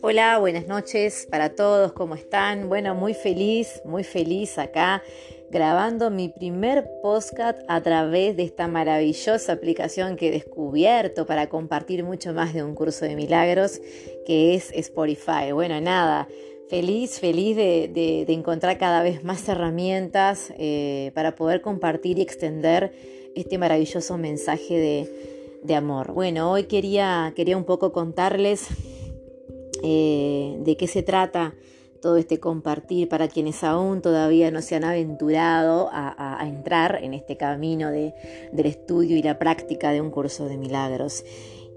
Hola, buenas noches para todos, ¿cómo están? Bueno, muy feliz, muy feliz acá grabando mi primer podcast a través de esta maravillosa aplicación que he descubierto para compartir mucho más de un curso de milagros que es Spotify. Bueno, nada, feliz, feliz de, encontrar cada vez más herramientas eh, para poder compartir y extender este maravilloso mensaje de, amor. Bueno, hoy quería, quería un poco contarles eh, de qué se trata todo este compartir para quienes aún todavía no se han aventurado a, entrar en este camino del estudio y la práctica de un curso de milagros.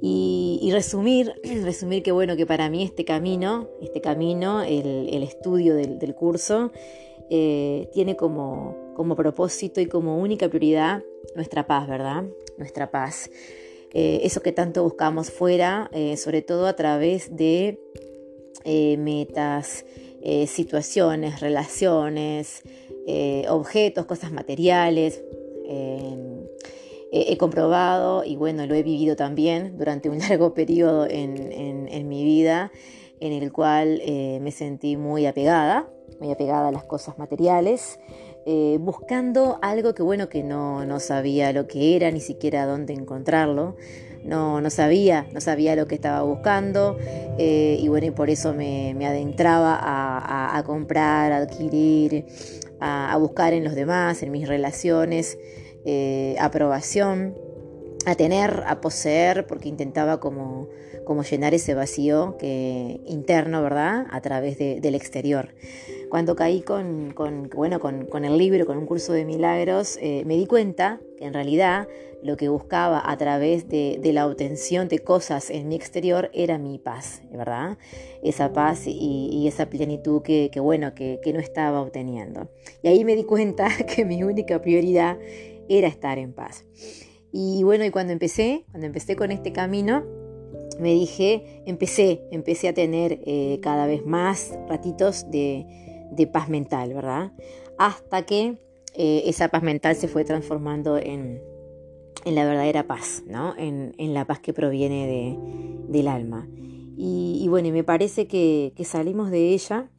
Y, resumir, resumir que bueno, que para mí este camino, este camino, el, estudio del, curso, eh, tiene como, como propósito y como única prioridad nuestra paz, ¿verdad? Nuestra paz. Eh, eso que tanto buscamos fuera, eh, sobre todo a través de eh, situaciones, relaciones, objetos, cosas materiales. he comprobado y bueno, lo he vivido también durante un largo periodo en, mi vida en el cual me sentí muy apegada, muy apegada a las cosas materiales. Eh, buscando algo que bueno que no, no, sabía lo que era, ni siquiera dónde encontrarlo. No, no sabía, no sabía lo que estaba buscando eh, y bueno, y por eso me, adentraba a, comprar, a adquirir, a, buscar en los demás, en mis relaciones, eh, aprobación, a tener, a poseer, porque intentaba como, como llenar ese vacío que, interno, ¿verdad? A través del exterior. Cuando caí con, bueno, con, el libro, con un curso de milagros, eh, me di cuenta que en realidad lo que buscaba a través de, la obtención de cosas en mi exterior era mi paz, ¿verdad? Esa paz y, esa plenitud que, bueno, que, no estaba obteniendo. Y ahí me di cuenta que mi única prioridad era estar en paz. Y bueno, y cuando empecé, cuando empecé con este camino, me dije, empecé, empecé a tener eh, cada vez más ratitos de, de paz mental, ¿verdad? Hasta que eh, esa paz mental se fue transformando en, en la verdadera paz, ¿no? En, en la paz que proviene de, del alma. Y, bueno, me parece que, que, salimos de ella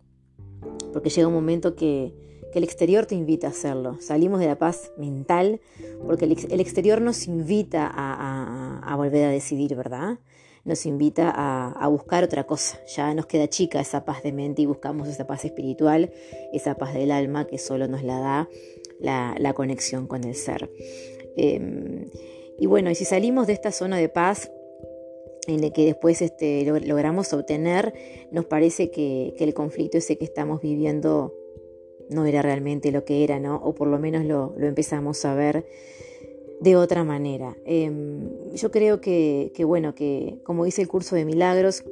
porque llega un momento que, que, el exterior te invita a hacerlo. Salimos de la paz mental porque el, el exterior nos invita a, a volver a decidir, ¿verdad? Nos invita a, buscar otra cosa. Ya nos queda chica esa paz de mente y buscamos esa paz espiritual, esa paz del alma que solo nos la da la, conexión con el ser. Em, y bueno, y si salimos de esta zona de paz, en la que después este, logramos obtener, nos parece que, el conflicto ese que estamos viviendo no era realmente lo que era, ¿no? O por lo menos lo, lo empezamos a ver de otra manera. Em, yo creo que, bueno, que como dice el curso de milagros,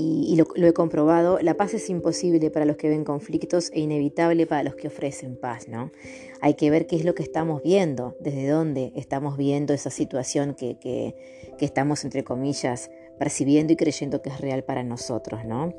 y, lo, he comprobado, la paz es imposible para los que ven conflictos e inevitable para los que ofrecen paz, ¿no? Hay que ver qué es lo que estamos viendo, desde dónde estamos viendo esa situación que, que, estamos, entre comillas, percibiendo y creyendo que es real para nosotros, ¿no?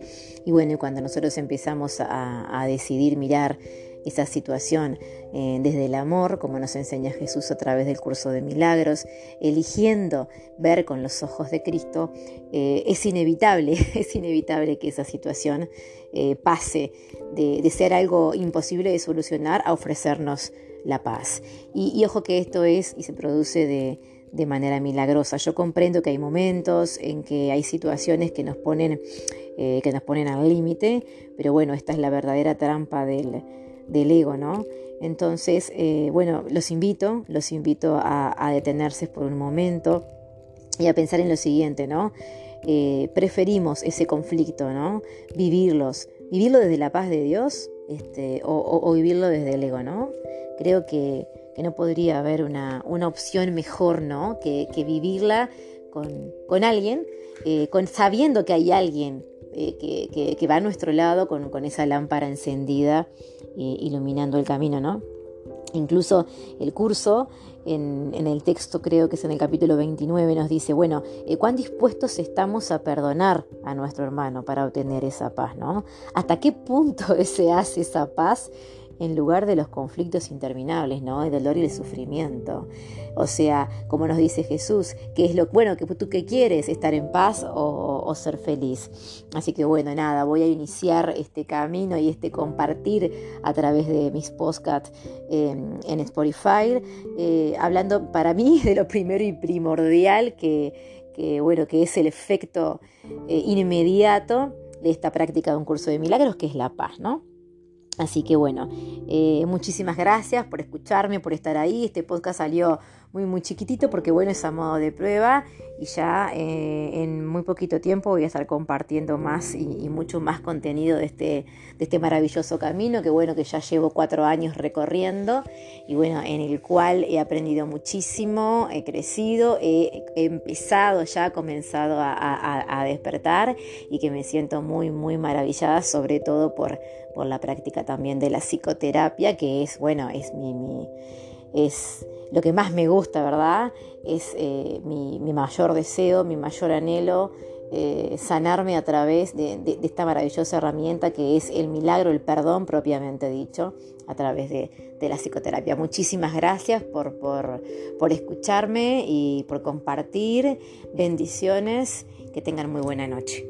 Y bueno, y cuando nosotros empezamos a, a decidir mirar esa situación eh, desde el amor, como nos enseña Jesús a través del curso de milagros, eligiendo ver con los ojos de Cristo, eh, es inevitable, es inevitable que esa situación eh, pase de, ser algo imposible de solucionar a ofrecernos la paz. Y, ojo que esto es y se produce de, de manera milagrosa. Yo comprendo que hay momentos en que hay situaciones que nos ponen, que nos ponen al límite, pero bueno, esta es la verdadera trampa del, del ego, ¿no? Entonces, eh, bueno, los invito, los invito a, detenerse por un momento y a pensar en lo siguiente, ¿no? Eh, preferimos ese conflicto, ¿no? Vivirlos, vivirlo desde la paz de Dios este, o, vivirlo desde el ego, ¿no? Creo que, no podría haber una, opción mejor, ¿no? Que, vivirla con, alguien, eh, con, sabiendo que hay alguien que, que, va a nuestro lado con, esa lámpara encendida eh, iluminando el camino, ¿no? Incluso el curso, en, el texto creo que es en el capítulo 29, nos dice, bueno, eh, ¿cuán dispuestos estamos a perdonar a nuestro hermano para obtener esa paz, ¿no? ¿Hasta qué punto se hace esa paz en lugar de los conflictos interminables, ¿no? El dolor y el sufrimiento. O sea, como nos dice Jesús, ¿qué es lo bueno que tú que quieres? ¿Estar en paz o, ser feliz? Así que bueno, nada, voy a iniciar este camino y este compartir a través de mis podcasts em, en Spotify, eh, hablando para mí de lo primero y primordial que, que bueno, que es el efecto eh, inmediato de esta práctica de un curso de milagros, que es la paz, ¿no? Así que bueno, eh, muchísimas gracias por escucharme, por estar ahí. Este podcast salió muy muy chiquitito porque bueno es a modo de prueba y ya eh, en muy poquito tiempo voy a estar compartiendo más y, mucho más contenido de este, de este maravilloso camino que bueno que ya llevo cuatro años recorriendo y bueno en el cual he aprendido muchísimo, he crecido, he, empezado ya, comenzado a, despertar y que me siento muy muy maravillada sobre todo por, por la práctica también de la psicoterapia que es bueno es mi, mi es lo que más me gusta, ¿verdad? Es eh, mi, mayor deseo, mi mayor anhelo, eh, sanarme a través de, esta maravillosa herramienta que es el milagro, el perdón propiamente dicho, a través de, la psicoterapia. Muchísimas gracias por, por escucharme y por compartir. Bendiciones, que tengan muy buena noche.